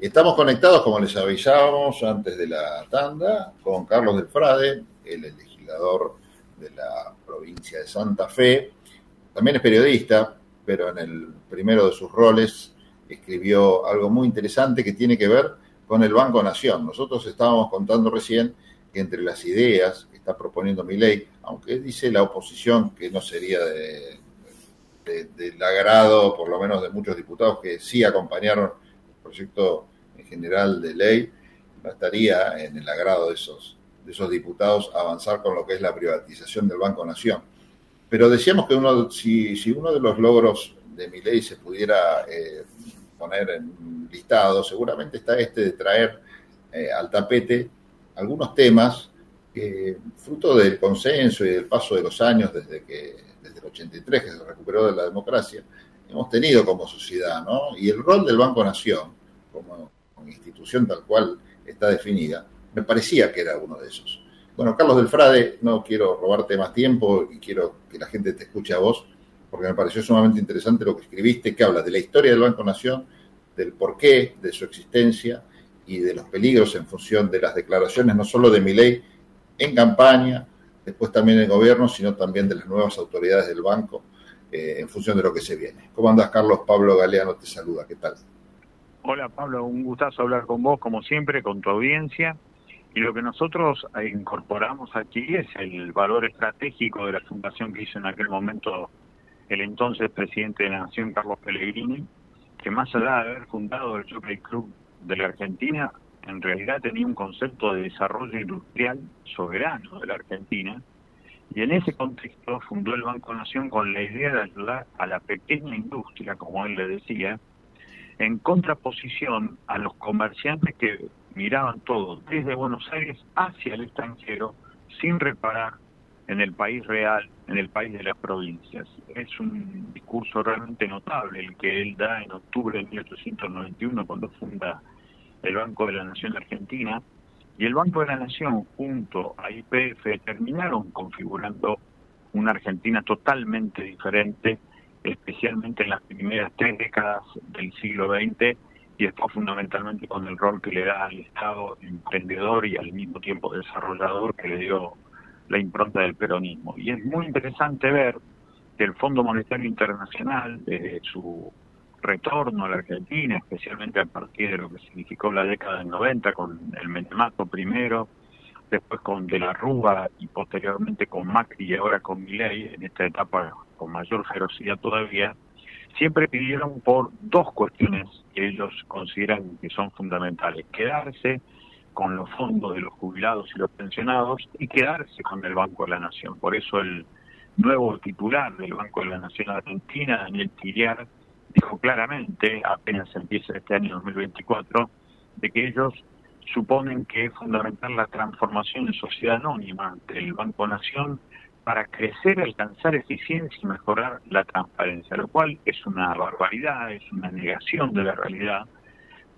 Estamos conectados, como les avisábamos antes de la tanda, con Carlos del Frade, el legislador de la provincia de Santa Fe. También es periodista, pero en el primero de sus roles escribió algo muy interesante que tiene que ver con el Banco Nación. Nosotros estábamos contando recién que entre las ideas que está proponiendo mi ley, aunque dice la oposición que no sería de, del agrado, por lo menos de muchos diputados que sí acompañaron el proyecto en general de ley, no estaría en el agrado de esos, de esos diputados avanzar con lo que es la privatización del Banco Nación. Pero decíamos que uno, si, si uno de los logros de mi ley se pudiera eh, poner en listado, seguramente está este de traer eh, al tapete algunos temas que, fruto del consenso y del paso de los años desde que desde el 83 que se recuperó de la democracia, hemos tenido como sociedad, ¿no? Y el rol del Banco Nación, como, institución tal cual está definida, me parecía que era uno de esos. Bueno, Carlos del Frade, no quiero robarte más tiempo y quiero que la gente te escuche a vos, porque me pareció sumamente interesante lo que escribiste, que habla de la historia del Banco Nación, del porqué de su existencia y de los peligros en función de las declaraciones, no solo de mi ley en campaña, después también el gobierno, sino también de las nuevas autoridades del banco eh, en función de lo que se viene. ¿Cómo andas, Carlos? Pablo Galeano te saluda, ¿qué tal? Hola, Pablo, un gustazo hablar con vos, como siempre, con tu audiencia. Y lo que nosotros incorporamos aquí es el valor estratégico de la fundación que hizo en aquel momento el entonces presidente de la Nación, Carlos Pellegrini, que más allá de haber fundado el Jockey Club de la Argentina, en realidad tenía un concepto de desarrollo industrial soberano de la Argentina, y en ese contexto fundó el Banco Nación con la idea de ayudar a la pequeña industria, como él le decía, en contraposición a los comerciantes que miraban todo desde Buenos Aires hacia el extranjero sin reparar en el país real, en el país de las provincias. Es un discurso realmente notable el que él da en octubre de 1891 cuando funda el Banco de la Nación Argentina y el Banco de la Nación junto a IPF terminaron configurando una Argentina totalmente diferente, especialmente en las primeras tres décadas del siglo XX y después fundamentalmente con el rol que le da al Estado emprendedor y al mismo tiempo desarrollador que le dio la impronta del peronismo. Y es muy interesante ver que el Fondo Monetario Internacional, desde su retorno a la Argentina, especialmente a partir de lo que significó la década del 90 con el Menemato primero, después con De la Rúa y posteriormente con Macri y ahora con Milei, en esta etapa con mayor ferocidad todavía, siempre pidieron por dos cuestiones que ellos consideran que son fundamentales. Quedarse con los fondos de los jubilados y los pensionados y quedarse con el Banco de la Nación. Por eso el nuevo titular del Banco de la Nación Argentina, Daniel Tiriar, dijo claramente, apenas empieza este año 2024, de que ellos suponen que es fundamental la transformación en sociedad anónima del Banco Nación para crecer, alcanzar eficiencia y mejorar la transparencia, lo cual es una barbaridad, es una negación de la realidad,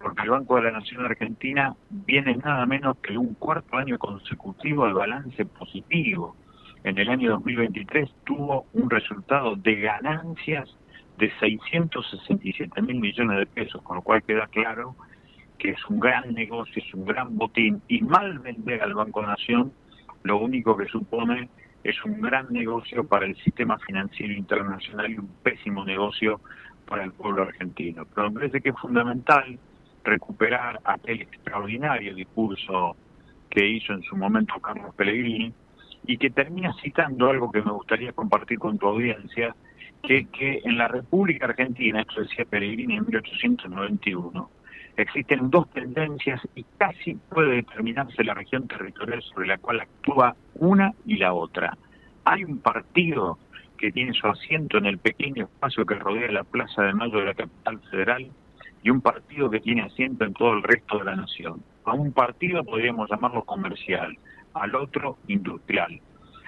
porque el Banco de la Nación Argentina viene nada menos que un cuarto año consecutivo de balance positivo. En el año 2023 tuvo un resultado de ganancias de 667 mil millones de pesos, con lo cual queda claro que es un gran negocio, es un gran botín, y mal vender al Banco Nación lo único que supone es un gran negocio para el sistema financiero internacional y un pésimo negocio para el pueblo argentino. Pero me parece que es fundamental recuperar aquel extraordinario discurso que hizo en su momento Carlos Pellegrini y que termina citando algo que me gustaría compartir con tu audiencia, que, que en la República Argentina, esto decía Pellegrini en 1891, existen dos tendencias y casi puede determinarse la región territorial sobre la cual actúa una y la otra. Hay un partido que tiene su asiento en el pequeño espacio que rodea la Plaza de Mayo de la capital federal, y un partido que tiene asiento en todo el resto de la nación. A un partido podríamos llamarlo comercial, al otro industrial.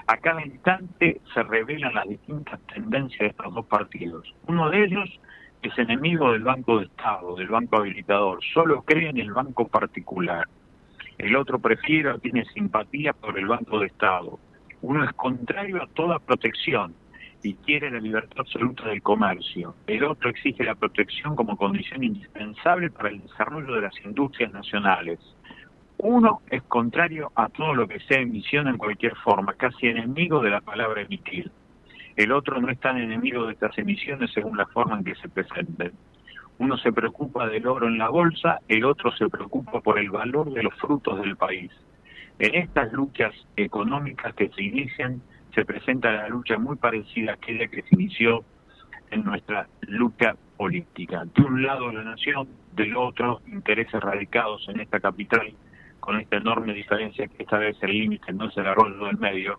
A cada instante se revelan las distintas tendencias de estos dos partidos. Uno de ellos es enemigo del Banco de Estado, del Banco Habilitador, solo cree en el banco particular. El otro prefiere o tiene simpatía por el Banco de Estado. Uno es contrario a toda protección y quiere la libertad absoluta del comercio. El otro exige la protección como condición indispensable para el desarrollo de las industrias nacionales. Uno es contrario a todo lo que sea emisión en cualquier forma, casi enemigo de la palabra emitir. El otro no es tan enemigo de estas emisiones según la forma en que se presenten. Uno se preocupa del oro en la bolsa, el otro se preocupa por el valor de los frutos del país. En estas luchas económicas que se inician, se presenta la lucha muy parecida a aquella que se inició en nuestra lucha política. De un lado la nación, del otro intereses radicados en esta capital, con esta enorme diferencia que esta vez el límite no el arroyo del medio,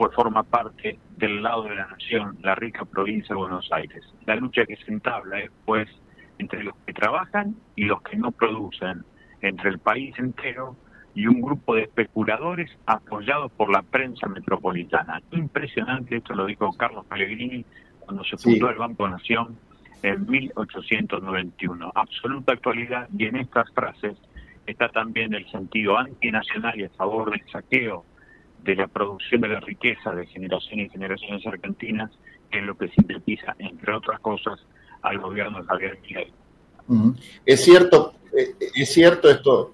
pues forma parte del lado de la nación, la rica provincia de Buenos Aires. La lucha que se entabla es, pues, entre los que trabajan y los que no producen, entre el país entero y un grupo de especuladores apoyados por la prensa metropolitana. Impresionante, esto lo dijo Carlos Pellegrini cuando se fundó el Banco Nación en 1891. Absoluta actualidad y en estas frases está también el sentido antinacional y a favor del saqueo de la producción de la riqueza de generaciones y generaciones argentinas, que es lo que sintetiza, entre otras cosas, al gobierno de Javier Milei. Es cierto, eh, es cierto esto,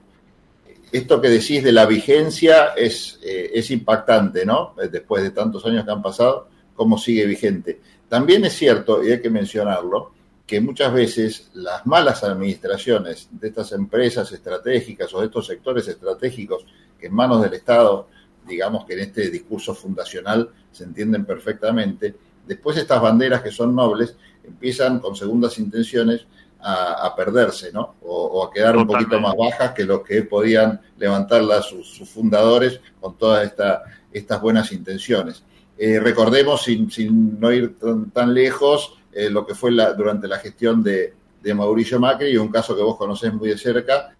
esto que decís de la vigencia es, eh, es impactante, ¿no? Eh, después de tantos años que han pasado, cómo sigue vigente. También es cierto, y hay que mencionarlo, que muchas veces las malas administraciones de estas empresas estratégicas o de estos sectores estratégicos que en manos del Estado, digamos que en este discurso fundacional se entienden perfectamente, después estas banderas que son nobles empiezan con segundas intenciones a, perderse, ¿no? O, a quedar un poquito más bajas que los que podían levantarlas sus, fundadores con todas estas buenas intenciones. Eh, recordemos, sin, no ir tan, lejos, eh, lo que fue la, durante la gestión de, Mauricio Macri y un caso que vos conocés muy de cerca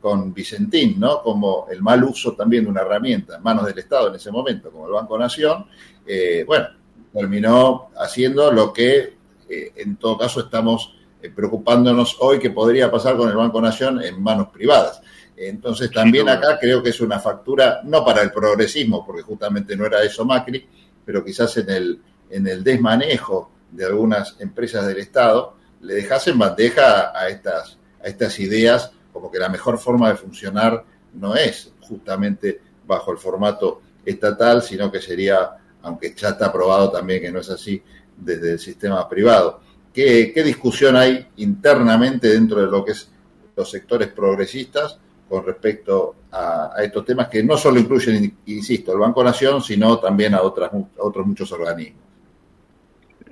con Vicentín, ¿no? Como el mal uso también de una herramienta en manos del Estado en ese momento, como el Banco Nación, eh, bueno, terminó haciendo lo que en todo caso estamos eh, preocupándonos hoy que podría pasar con el Banco Nación en manos privadas. Entonces también acá creo que es una factura, no para el progresismo, porque justamente no era eso Macri, pero quizás en el, en el desmanejo de algunas empresas del Estado, le dejasen bandeja a estas, a estas ideas como que la mejor forma de funcionar no es justamente bajo el formato estatal, sino que sería, aunque ya está aprobado también que no es así, desde el sistema privado. ¿Qué, discusión hay internamente dentro de lo que es los sectores progresistas con respecto a, estos temas que no solo incluyen, insisto, el Banco Nación, sino también a, otros muchos organismos?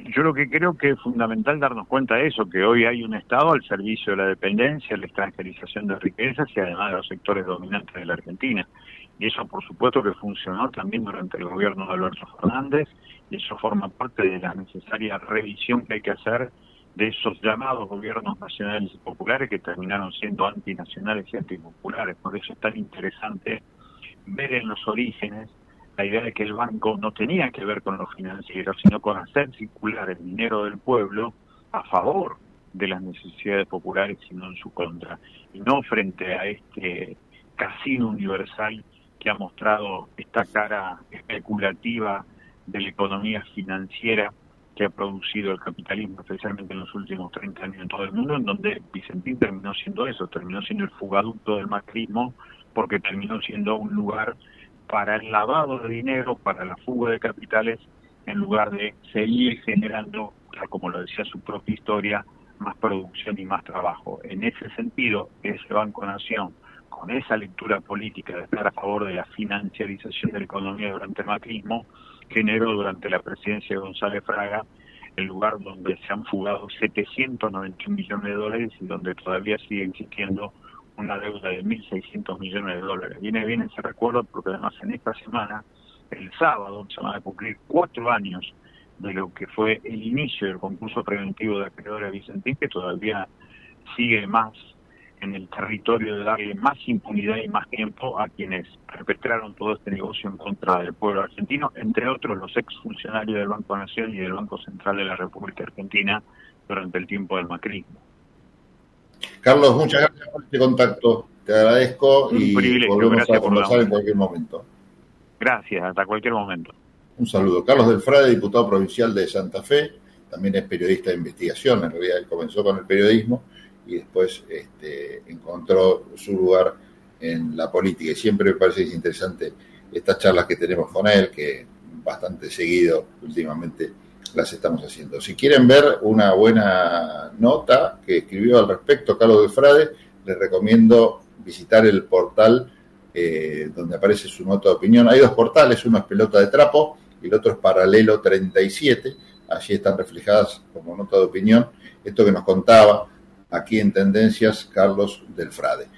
Yo lo que creo que es fundamental darnos cuenta de eso, que hoy hay un Estado al servicio de la dependencia, la extranjerización de riquezas y además de los sectores dominantes de la Argentina. Y eso, por supuesto, que funcionó también durante el gobierno de Alberto Fernández y eso forma parte de la necesaria revisión que hay que hacer de esos llamados gobiernos nacionales y populares que terminaron siendo antinacionales y antipopulares. Por eso es tan interesante ver en los orígenes la idea de que el banco no tenía que ver con los financieros, sino con hacer circular el dinero del pueblo a favor de las necesidades populares, sino en su contra, y no frente a este casino universal que ha mostrado esta cara especulativa de la economía financiera que ha producido el capitalismo, especialmente en los últimos 30 años en todo el mundo, en donde Vicentín terminó siendo eso, terminó siendo el fugaducto del macrismo, porque terminó siendo un lugar para el lavado de dinero, para la fuga de capitales, en lugar de seguir generando, como lo decía su propia historia, más producción y más trabajo. En ese sentido, ese Banco Nación, con esa lectura política de estar a favor de la financiarización de la economía durante el macrismo, generó durante la presidencia de González Fraga el lugar donde se han fugado 791 millones de dólares y donde todavía sigue existiendo una deuda de 1.600 millones de dólares. Viene bien ese recuerdo porque además en esta semana, el sábado, se van a cumplir cuatro años de lo que fue el inicio del concurso preventivo de acreedores Vicentín, que todavía sigue más en el territorio de darle más impunidad y más tiempo a quienes perpetraron todo este negocio en contra del pueblo argentino, entre otros los exfuncionarios del Banco Nación y del Banco Central de la República Argentina durante el tiempo del macrismo. Carlos, muchas gracias por este contacto. Te agradezco y volvemos a conversar en cualquier momento. Gracias, hasta cualquier momento. Un saludo. Carlos del Frade, diputado provincial de Santa Fe, también es periodista de investigación, en realidad él comenzó con el periodismo y después este, encontró su lugar en la política y siempre me parece que es interesante estas charlas que tenemos con él, que bastante seguido últimamente las estamos haciendo. Si quieren ver una buena nota que escribió al respecto Carlos del Frade, les recomiendo visitar el portal eh, donde aparece su nota de opinión. Hay dos portales, uno es Pelota de Trapo y el otro es Paralelo 37. Allí están reflejadas como nota de opinión esto que nos contaba aquí en Tendencias Carlos del Frade.